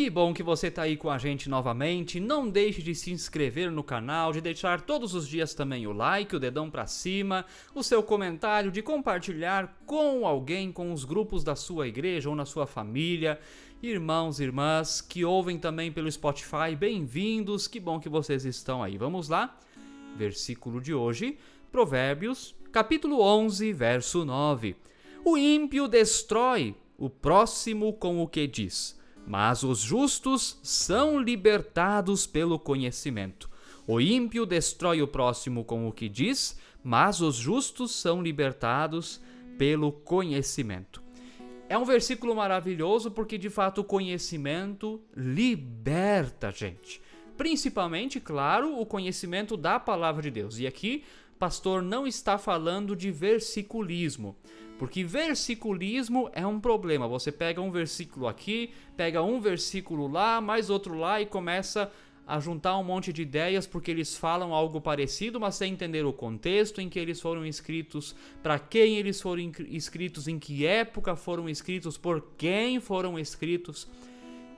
Que bom que você está aí com a gente novamente. Não deixe de se inscrever no canal, de deixar todos os dias também o like, o dedão para cima, o seu comentário, de compartilhar com alguém, com os grupos da sua igreja ou na sua família. Irmãos e irmãs que ouvem também pelo Spotify, bem-vindos. Que bom que vocês estão aí. Vamos lá? Versículo de hoje, Provérbios, capítulo 11, verso 9. O ímpio destrói o próximo com o que diz mas os justos são libertados pelo conhecimento. O ímpio destrói o próximo com o que diz, mas os justos são libertados pelo conhecimento. É um versículo maravilhoso porque de fato o conhecimento liberta a gente. Principalmente, claro, o conhecimento da palavra de Deus. E aqui, pastor não está falando de versiculismo. Porque versiculismo é um problema. Você pega um versículo aqui, pega um versículo lá, mais outro lá e começa a juntar um monte de ideias porque eles falam algo parecido, mas sem entender o contexto em que eles foram escritos, para quem eles foram escritos, em que época foram escritos, por quem foram escritos.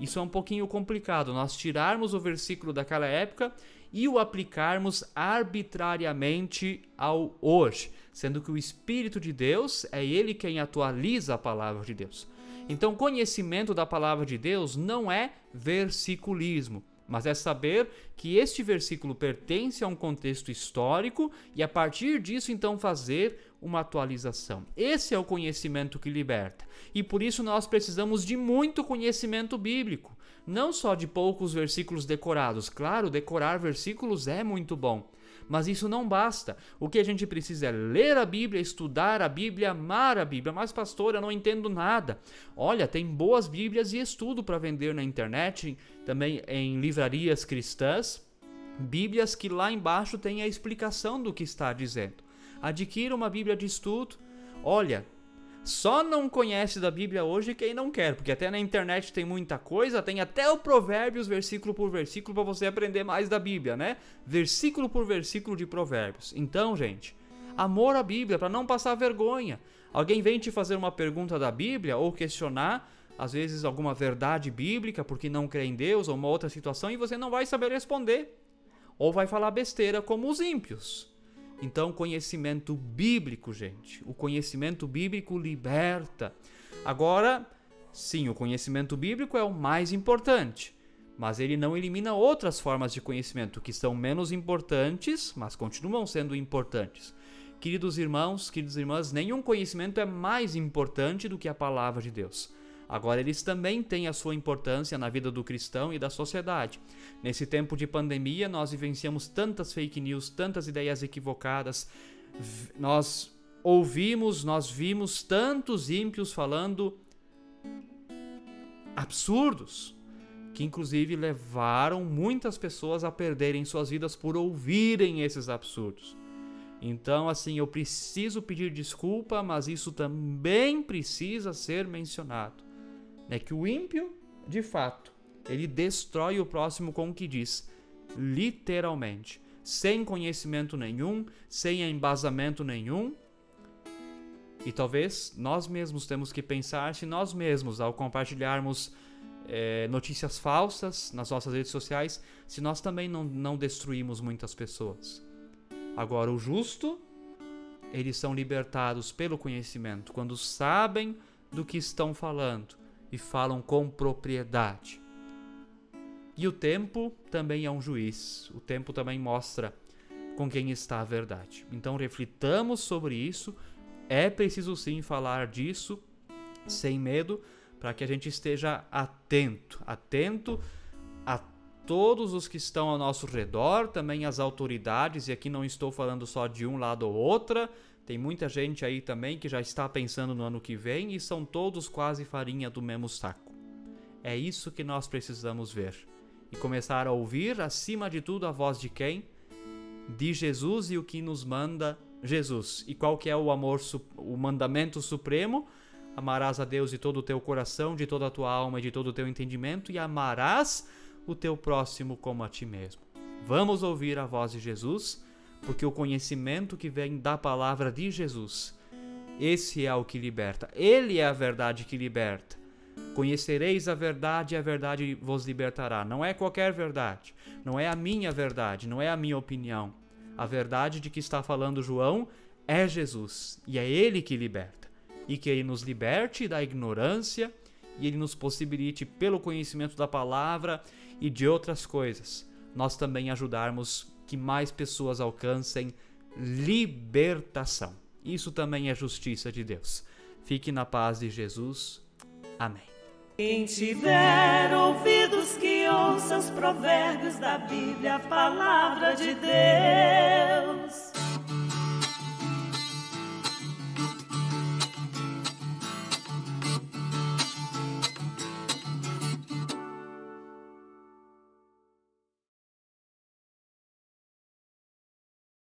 Isso é um pouquinho complicado, nós tirarmos o versículo daquela época e o aplicarmos arbitrariamente ao hoje sendo que o Espírito de Deus é ele quem atualiza a palavra de Deus. Então, conhecimento da palavra de Deus não é versiculismo, mas é saber que este versículo pertence a um contexto histórico e a partir disso então fazer uma atualização. Esse é o conhecimento que liberta. E por isso nós precisamos de muito conhecimento bíblico, não só de poucos versículos decorados. Claro, decorar versículos é muito bom, mas isso não basta. O que a gente precisa é ler a Bíblia, estudar a Bíblia, amar a Bíblia. Mas, pastor, eu não entendo nada. Olha, tem boas Bíblias e estudo para vender na internet, também em livrarias cristãs. Bíblias que lá embaixo tem a explicação do que está dizendo. Adquira uma Bíblia de estudo. Olha, só não conhece da Bíblia hoje quem não quer, porque até na internet tem muita coisa, tem até o Provérbios versículo por versículo para você aprender mais da Bíblia, né? Versículo por versículo de Provérbios. Então, gente, amor à Bíblia para não passar vergonha. Alguém vem te fazer uma pergunta da Bíblia ou questionar, às vezes alguma verdade bíblica porque não crê em Deus ou uma outra situação e você não vai saber responder. Ou vai falar besteira como os ímpios. Então, conhecimento bíblico, gente. O conhecimento bíblico liberta. Agora, sim, o conhecimento bíblico é o mais importante, mas ele não elimina outras formas de conhecimento que são menos importantes, mas continuam sendo importantes. Queridos irmãos, queridas irmãs, nenhum conhecimento é mais importante do que a palavra de Deus. Agora, eles também têm a sua importância na vida do cristão e da sociedade. Nesse tempo de pandemia, nós vivenciamos tantas fake news, tantas ideias equivocadas. Nós ouvimos, nós vimos tantos ímpios falando absurdos, que inclusive levaram muitas pessoas a perderem suas vidas por ouvirem esses absurdos. Então, assim, eu preciso pedir desculpa, mas isso também precisa ser mencionado é que o ímpio, de fato, ele destrói o próximo com o que diz, literalmente, sem conhecimento nenhum, sem embasamento nenhum. E talvez nós mesmos temos que pensar se nós mesmos, ao compartilharmos é, notícias falsas nas nossas redes sociais, se nós também não, não destruímos muitas pessoas. Agora, o justo, eles são libertados pelo conhecimento, quando sabem do que estão falando e falam com propriedade. E o tempo também é um juiz, o tempo também mostra com quem está a verdade. Então reflitamos sobre isso, é preciso sim falar disso sem medo, para que a gente esteja atento, atento a todos os que estão ao nosso redor, também as autoridades, e aqui não estou falando só de um lado ou outra, tem muita gente aí também que já está pensando no ano que vem e são todos quase farinha do mesmo saco. É isso que nós precisamos ver e começar a ouvir, acima de tudo, a voz de quem? de Jesus e o que nos manda Jesus. E qual que é o amor, o mandamento supremo? Amarás a Deus de todo o teu coração, de toda a tua alma e de todo o teu entendimento, e amarás o teu próximo como a ti mesmo. Vamos ouvir a voz de Jesus, porque o conhecimento que vem da palavra de Jesus, esse é o que liberta. Ele é a verdade que liberta. Conhecereis a verdade e a verdade vos libertará. Não é qualquer verdade, não é a minha verdade, não é a minha opinião. A verdade de que está falando João é Jesus e é ele que liberta. E que ele nos liberte da ignorância e ele nos possibilite, pelo conhecimento da palavra e de outras coisas, nós também ajudarmos que mais pessoas alcancem libertação. Isso também é justiça de Deus. Fique na paz de Jesus. Amém. Quem tiver ouvidos que ouça os provérbios da Bíblia, a palavra de Deus.